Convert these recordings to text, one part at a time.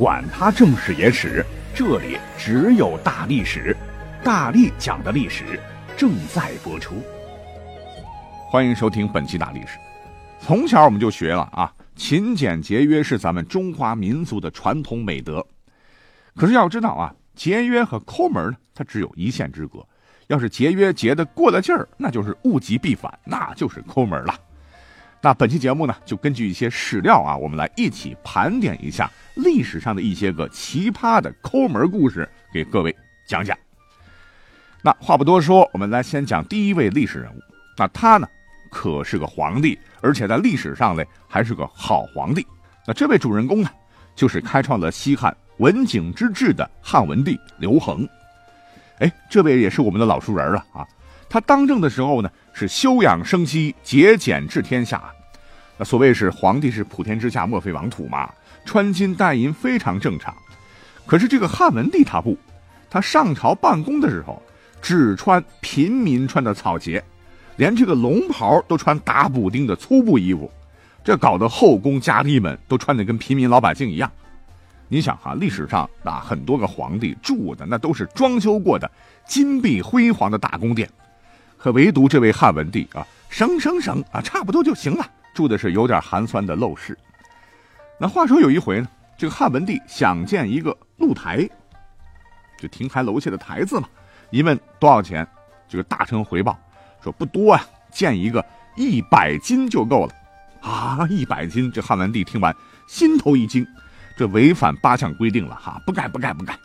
管他正史野史。这里只有大历史，大力讲的历史正在播出。欢迎收听本期大历史。从小我们就学了啊，勤俭节约是咱们中华民族的传统美德。可是要知道啊，节约和抠门呢，它只有一线之隔。要是节约节的过了劲儿，那就是物极必反，那就是抠门了。那本期节目呢，就根据一些史料啊，我们来一起盘点一下历史上的一些个奇葩的抠门故事，给各位讲讲。那话不多说，我们来先讲第一位历史人物。那他呢，可是个皇帝，而且在历史上呢，还是个好皇帝。那这位主人公呢，就是开创了西汉文景之治的汉文帝刘恒。哎，这位也是我们的老熟人了啊。他当政的时候呢，是休养生息，节俭治天下。那所谓是皇帝是普天之下，莫非王土嘛，穿金戴银非常正常。可是这个汉文帝他不，他上朝办公的时候只穿平民穿的草鞋，连这个龙袍都穿打补丁的粗布衣服，这搞得后宫佳丽们都穿的跟平民老百姓一样。你想哈，历史上啊很多个皇帝住的那都是装修过的金碧辉煌的大宫殿。可唯独这位汉文帝啊，省省省啊，差不多就行了。住的是有点寒酸的陋室。那话说有一回呢，这个汉文帝想建一个露台，就亭台楼榭的台子嘛。一问多少钱，这个大臣回报说不多啊，建一个一百斤就够了。啊，一百斤！这汉文帝听完心头一惊，这违反八项规定了哈，不干不干不干。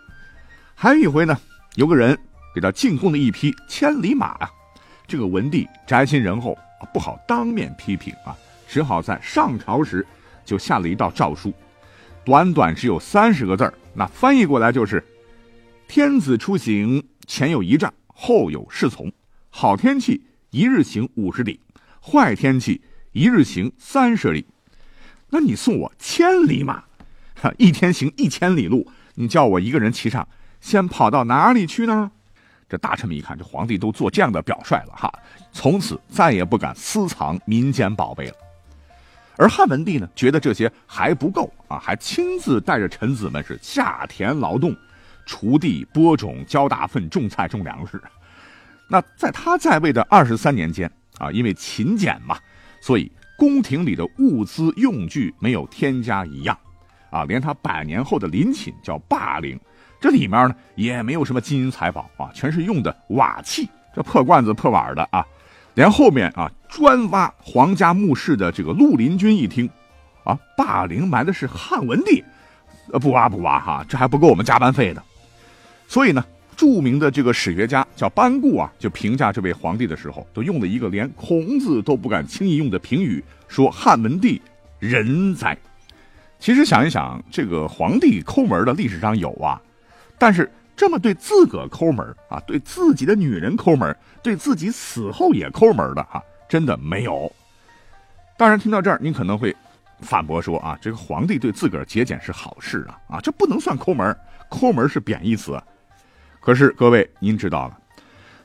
还有一回呢，有个人给他进贡了一匹千里马啊。这个文帝宅心仁厚不好当面批评啊，只好在上朝时就下了一道诏书，短短只有三十个字那翻译过来就是：天子出行前有仪仗，后有侍从，好天气一日行五十里，坏天气一日行三十里。那你送我千里马，一天行一千里路，你叫我一个人骑上，先跑到哪里去呢？这大臣们一看，这皇帝都做这样的表率了哈，从此再也不敢私藏民间宝贝了。而汉文帝呢，觉得这些还不够啊，还亲自带着臣子们是下田劳动，锄地、播种、浇大粪、种菜、种粮食。那在他在位的二十三年间啊，因为勤俭嘛，所以宫廷里的物资用具没有添加一样啊，连他百年后的陵寝叫霸陵。这里面呢也没有什么金银财宝啊，全是用的瓦器，这破罐子破碗的啊。连后面啊专挖皇家墓室的这个绿林军一听，啊，霸陵埋的是汉文帝，呃，不挖不挖哈，这还不够我们加班费的。所以呢，著名的这个史学家叫班固啊，就评价这位皇帝的时候，都用了一个连孔子都不敢轻易用的评语，说汉文帝人哉。其实想一想，这个皇帝抠门的历史上有啊。但是这么对自个抠门啊，对自己的女人抠门，对自己死后也抠门的哈，真的没有。当然，听到这儿，您可能会反驳说啊，这个皇帝对自个节俭是好事啊，啊，这不能算抠门，抠门是贬义词。可是各位，您知道了，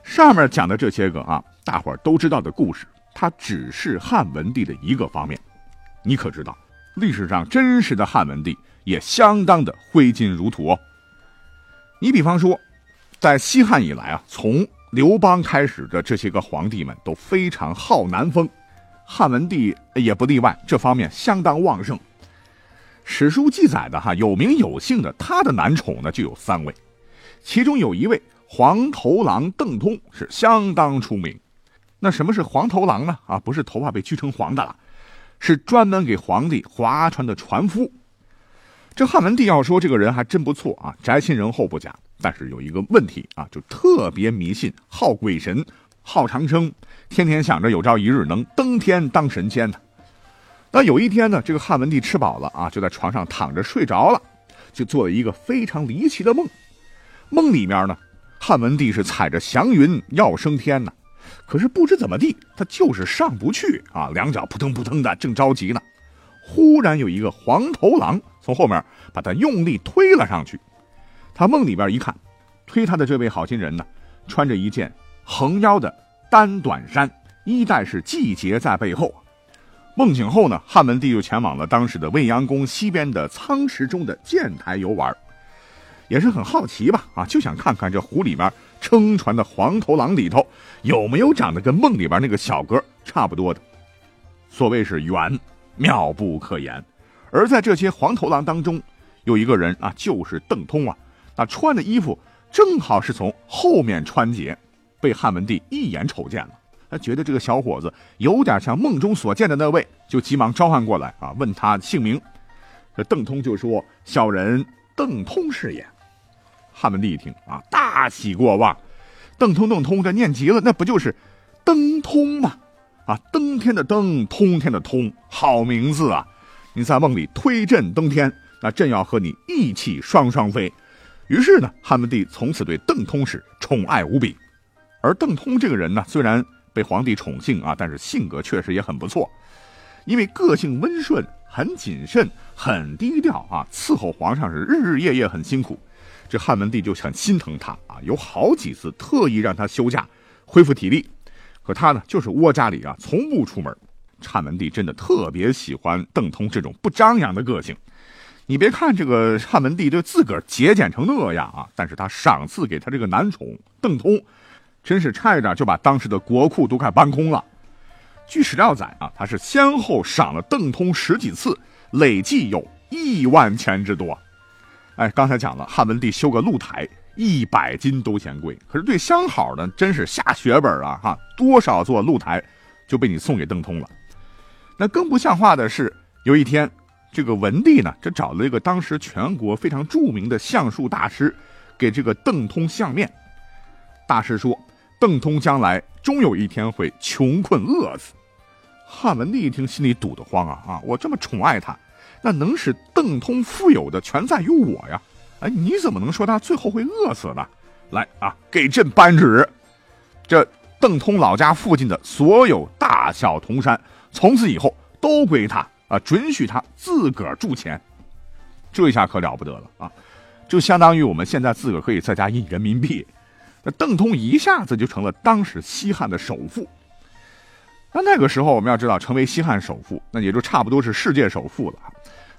上面讲的这些个啊，大伙都知道的故事，它只是汉文帝的一个方面。你可知道，历史上真实的汉文帝也相当的挥金如土哦。你比方说，在西汉以来啊，从刘邦开始的这些个皇帝们都非常好男风，汉文帝也不例外，这方面相当旺盛。史书记载的哈有名有姓的他的男宠呢就有三位，其中有一位黄头郎邓通是相当出名。那什么是黄头郎呢？啊，不是头发被锯成黄的了，是专门给皇帝划船的船夫。这汉文帝要说这个人还真不错啊，宅心仁厚不假。但是有一个问题啊，就特别迷信，好鬼神，好长生，天天想着有朝一日能登天当神仙呢。那有一天呢，这个汉文帝吃饱了啊，就在床上躺着睡着了，就做了一个非常离奇的梦。梦里面呢，汉文帝是踩着祥云要升天呢，可是不知怎么地，他就是上不去啊，两脚扑腾扑腾的，正着急呢。忽然有一个黄头狼从后面把他用力推了上去。他梦里边一看，推他的这位好心人呢，穿着一件横腰的单短衫，衣带是系结在背后。梦醒后呢，汉文帝就前往了当时的未央宫西边的仓池中的建台游玩，也是很好奇吧？啊，就想看看这湖里面撑船的黄头狼里头有没有长得跟梦里边那个小哥差不多的。所谓是缘。妙不可言，而在这些黄头狼当中，有一个人啊，就是邓通啊。那穿的衣服正好是从后面穿截，被汉文帝一眼瞅见了。他觉得这个小伙子有点像梦中所见的那位，就急忙召唤过来啊，问他姓名。这邓通就说：“小人邓通是也。”汉文帝一听啊，大喜过望。邓通，邓通，这念急了，那不就是邓通吗？啊，登天的登，通天的通，好名字啊！你在梦里推朕登天，那朕要和你一起双双飞。于是呢，汉文帝从此对邓通是宠爱无比。而邓通这个人呢，虽然被皇帝宠幸啊，但是性格确实也很不错。因为个性温顺，很谨慎，很低调啊，伺候皇上是日日夜夜很辛苦。这汉文帝就很心疼他啊，有好几次特意让他休假，恢复体力。可他呢，就是窝家里啊，从不出门。汉文帝真的特别喜欢邓通这种不张扬的个性。你别看这个汉文帝对自个儿节俭成那样啊，但是他赏赐给他这个男宠邓通，真是差一点就把当时的国库都快搬空了。据史料载啊，他是先后赏了邓通十几次，累计有亿万钱之多。哎，刚才讲了，汉文帝修个露台。一百斤都嫌贵，可是对相好的真是下血本啊！哈，多少座露台就被你送给邓通了。那更不像话的是，有一天，这个文帝呢，这找了一个当时全国非常著名的相术大师，给这个邓通相面。大师说，邓通将来终有一天会穷困饿死。汉文帝一听，心里堵得慌啊！啊，我这么宠爱他，那能使邓通富有的全在于我呀。哎，你怎么能说他最后会饿死呢？来啊，给朕颁旨，这邓通老家附近的所有大小铜山，从此以后都归他啊，准许他自个儿铸钱。这一下可了不得了啊！就相当于我们现在自个儿可以在家印人民币，那邓通一下子就成了当时西汉的首富。那那个时候我们要知道，成为西汉首富，那也就差不多是世界首富了。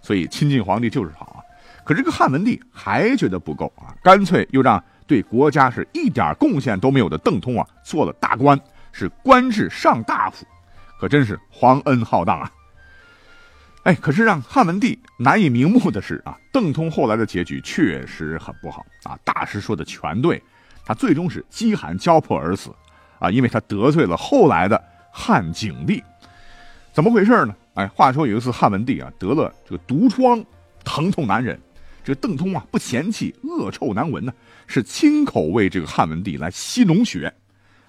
所以亲近皇帝就是好啊。可这个汉文帝还觉得不够啊，干脆又让对国家是一点贡献都没有的邓通啊做了大官，是官至上大夫，可真是皇恩浩荡啊！哎，可是让汉文帝难以瞑目的是啊，邓通后来的结局确实很不好啊。大师说的全对，他最终是饥寒交迫而死啊，因为他得罪了后来的汉景帝。怎么回事呢？哎，话说有一次汉文帝啊得了这个毒疮，疼痛难忍。这邓通啊，不嫌弃恶臭难闻呢，是亲口为这个汉文帝来吸脓血，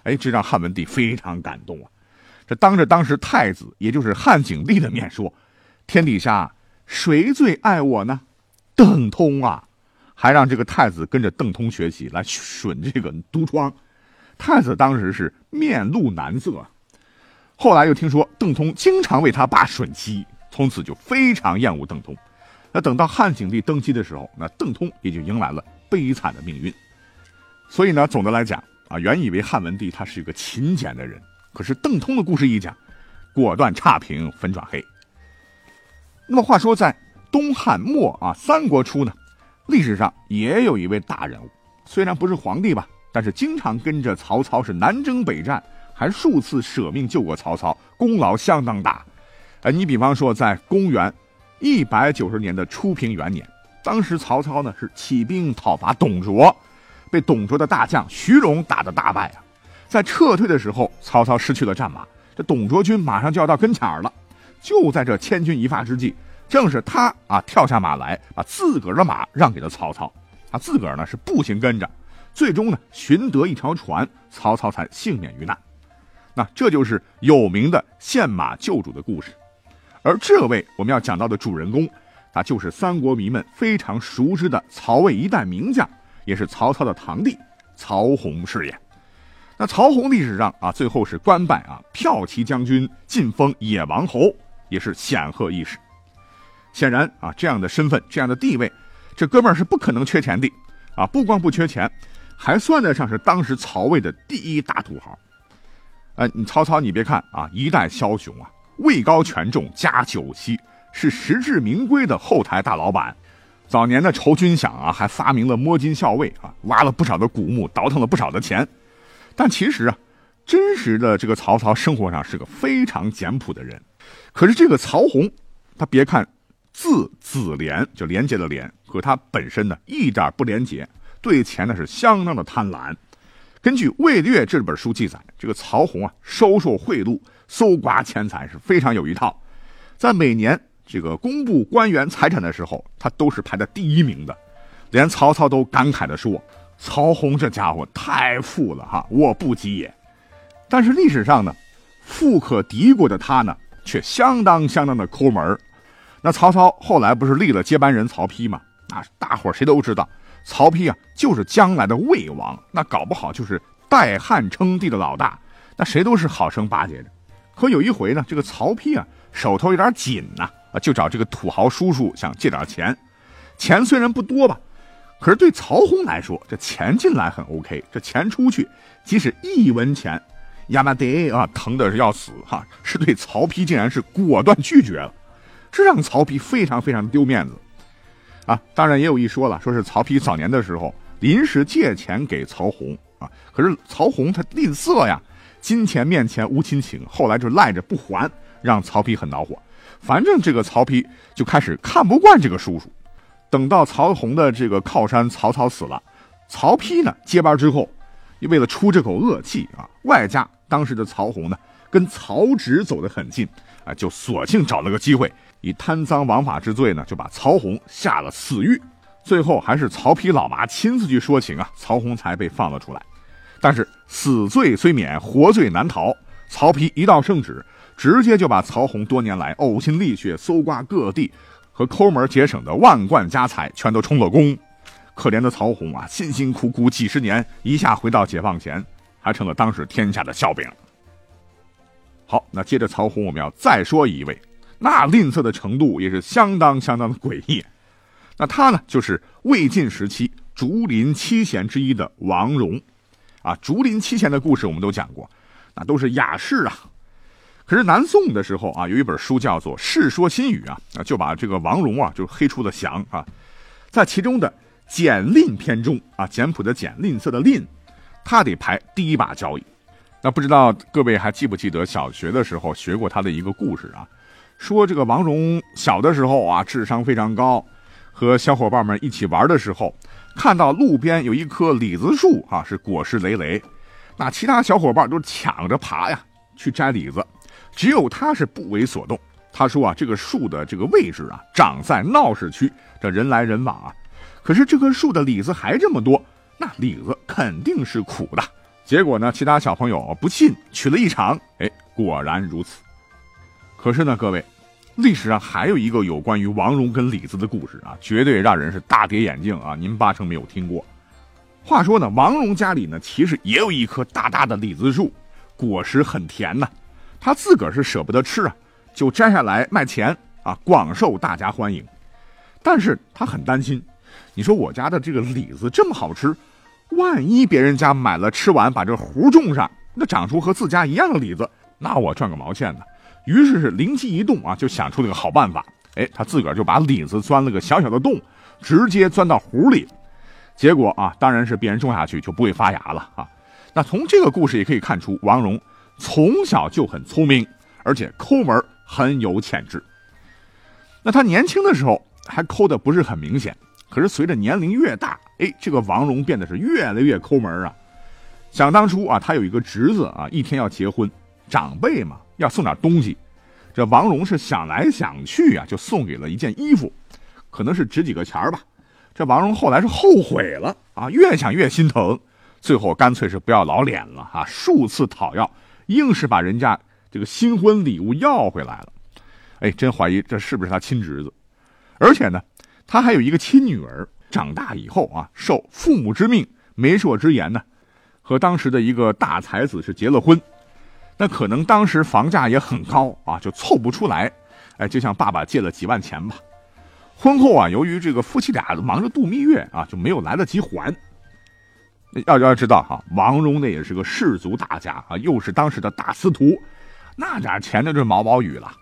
哎，这让汉文帝非常感动啊！这当着当时太子，也就是汉景帝的面说：“天底下谁最爱我呢？邓通啊！”还让这个太子跟着邓通学习来吮这个毒疮。太子当时是面露难色。后来又听说邓通经常为他爸吮吸，从此就非常厌恶邓通。那等到汉景帝登基的时候，那邓通也就迎来了悲惨的命运。所以呢，总的来讲啊，原以为汉文帝他是一个勤俭的人，可是邓通的故事一讲，果断差评，粉转黑。那么话说，在东汉末啊，三国初呢，历史上也有一位大人物，虽然不是皇帝吧，但是经常跟着曹操是南征北战，还数次舍命救过曹操，功劳相当大。哎，你比方说在公元。一百九十年的初平元年，当时曹操呢是起兵讨伐董卓，被董卓的大将徐荣打得大败啊。在撤退的时候，曹操失去了战马，这董卓军马上就要到跟前儿了。就在这千钧一发之际，正是他啊跳下马来，把自个儿的马让给了曹操，他自个儿呢是步行跟着，最终呢寻得一条船，曹操才幸免于难。那这就是有名的献马救主的故事。而这位我们要讲到的主人公，他就是三国迷们非常熟知的曹魏一代名将，也是曹操的堂弟曹洪是也。那曹洪历史上啊，最后是官拜啊骠骑将军，晋封野王侯，也是显赫一时。显然啊，这样的身份，这样的地位，这哥们儿是不可能缺钱的啊！不光不缺钱，还算得上是当时曹魏的第一大土豪。哎，你曹操，你别看啊，一代枭雄啊，位高权重，加九锡，是实至名归的后台大老板。早年的筹军饷啊，还发明了摸金校尉啊，挖了不少的古墓，倒腾了不少的钱。但其实啊，真实的这个曹操生活上是个非常简朴的人。可是这个曹洪，他别看。字子廉，就廉洁的廉，可他本身呢一点不廉洁，对钱呢是相当的贪婪。根据《魏略》这本书记载，这个曹洪啊，收受贿赂、搜刮钱财是非常有一套。在每年这个公布官员财产的时候，他都是排在第一名的。连曹操都感慨地说：“曹洪这家伙太富了哈，我不及也。”但是历史上呢，富可敌国的他呢，却相当相当的抠门那曹操后来不是立了接班人曹丕吗？啊，大伙谁都知道，曹丕啊就是将来的魏王，那搞不好就是代汉称帝的老大，那谁都是好生巴结的。可有一回呢，这个曹丕啊手头有点紧呐，啊就找这个土豪叔叔想借点钱，钱虽然不多吧，可是对曹洪来说，这钱进来很 OK，这钱出去，即使一文钱，亚麻得啊疼的是要死哈，是对曹丕竟然是果断拒绝了。这让曹丕非常非常丢面子，啊，当然也有一说了，说是曹丕早年的时候临时借钱给曹洪啊，可是曹洪他吝啬呀，金钱面前无亲情，后来就赖着不还，让曹丕很恼火。反正这个曹丕就开始看不惯这个叔叔。等到曹洪的这个靠山曹操死了，曹丕呢接班之后，为了出这口恶气啊，外加当时的曹洪呢跟曹植走得很近啊，就索性找了个机会。以贪赃枉法之罪呢，就把曹洪下了死狱。最后还是曹丕老妈亲自去说情啊，曹洪才被放了出来。但是死罪虽免，活罪难逃。曹丕一道圣旨，直接就把曹洪多年来呕心沥血搜刮各地和抠门节省的万贯家财全都充了公。可怜的曹洪啊，辛辛苦苦几十年，一下回到解放前，还成了当时天下的笑柄。好，那接着曹洪，我们要再说一位。那吝啬的程度也是相当相当的诡异，那他呢，就是魏晋时期竹林七贤之一的王戎，啊，竹林七贤的故事我们都讲过，那都是雅士啊。可是南宋的时候啊，有一本书叫做《世说新语》啊，啊，就把这个王戎啊就黑出了翔啊，在其中的简吝篇中啊，简朴的简，吝啬的吝，他得排第一把交椅。那不知道各位还记不记得小学的时候学过他的一个故事啊？说这个王戎小的时候啊，智商非常高，和小伙伴们一起玩的时候，看到路边有一棵李子树啊，是果实累累，那其他小伙伴都抢着爬呀去摘李子，只有他是不为所动。他说啊，这个树的这个位置啊，长在闹市区，这人来人往啊，可是这棵树的李子还这么多，那李子肯定是苦的。结果呢，其他小朋友不信，取了一尝，哎，果然如此。可是呢，各位。历史上还有一个有关于王戎跟李子的故事啊，绝对让人是大跌眼镜啊！您八成没有听过。话说呢，王戎家里呢其实也有一棵大大的李子树，果实很甜呐。他自个儿是舍不得吃啊，就摘下来卖钱啊，广受大家欢迎。但是他很担心，你说我家的这个李子这么好吃，万一别人家买了吃完把这核种上，那长出和自家一样的李子，那我赚个毛线呢？于是是灵机一动啊，就想出了个好办法。哎，他自个儿就把李子钻了个小小的洞，直接钻到壶里。结果啊，当然是别人种下去就不会发芽了啊。那从这个故事也可以看出，王戎从小就很聪明，而且抠门很有潜质。那他年轻的时候还抠的不是很明显，可是随着年龄越大，哎，这个王戎变得是越来越抠门啊。想当初啊，他有一个侄子啊，一天要结婚，长辈嘛。要送点东西，这王戎是想来想去啊，就送给了一件衣服，可能是值几个钱吧。这王戎后来是后悔了啊，越想越心疼，最后干脆是不要老脸了啊，数次讨要，硬是把人家这个新婚礼物要回来了。哎，真怀疑这是不是他亲侄子？而且呢，他还有一个亲女儿，长大以后啊，受父母之命、媒妁之言呢，和当时的一个大才子是结了婚。那可能当时房价也很高啊，就凑不出来。哎，就向爸爸借了几万钱吧。婚后啊，由于这个夫妻俩忙着度蜜月啊，就没有来得及还。要要知道哈，王戎那也是个士族大家啊，又是当时的大司徒，那点钱那就毛毛雨了。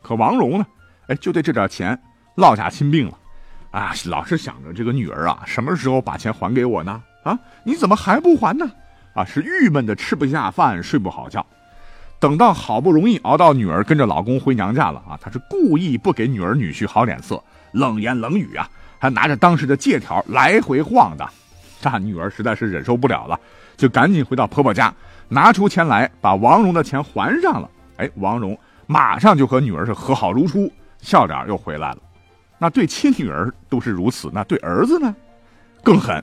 可王戎呢，哎，就对这点钱落下心病了，啊，老是想着这个女儿啊，什么时候把钱还给我呢？啊，你怎么还不还呢？啊，是郁闷的吃不下饭，睡不好觉。等到好不容易熬到女儿跟着老公回娘家了啊，他是故意不给女儿女婿好脸色，冷言冷语啊，还拿着当时的借条来回晃的。这女儿实在是忍受不了了，就赶紧回到婆婆家，拿出钱来把王蓉的钱还上了。哎，王蓉马上就和女儿是和好如初，笑脸又回来了。那对亲女儿都是如此，那对儿子呢，更狠。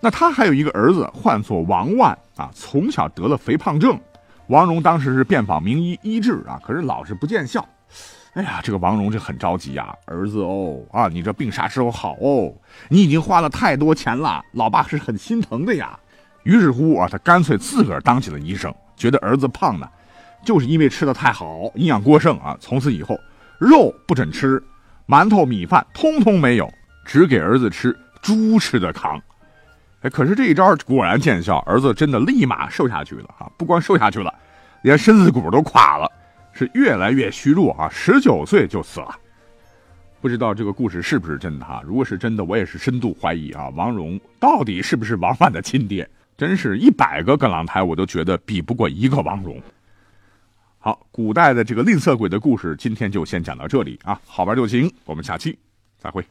那他还有一个儿子，唤作王万啊，从小得了肥胖症。王蓉当时是遍访名医医治啊，可是老是不见效。哎呀，这个王蓉这很着急呀，儿子哦啊，你这病啥时候好哦？你已经花了太多钱了，老爸是很心疼的呀。于是乎啊，他干脆自个儿当起了医生，觉得儿子胖呢，就是因为吃的太好，营养过剩啊。从此以后，肉不准吃，馒头、米饭通通没有，只给儿子吃猪吃的糠。哎，可是这一招果然见效，儿子真的立马瘦下去了啊！不光瘦下去了，连身子骨都垮了。是越来越虚弱啊！十九岁就死了，不知道这个故事是不是真的哈？如果是真的，我也是深度怀疑啊！王蓉到底是不是王范的亲爹？真是一百个葛朗台，我都觉得比不过一个王蓉。好，古代的这个吝啬鬼的故事，今天就先讲到这里啊！好玩就行，我们下期再会。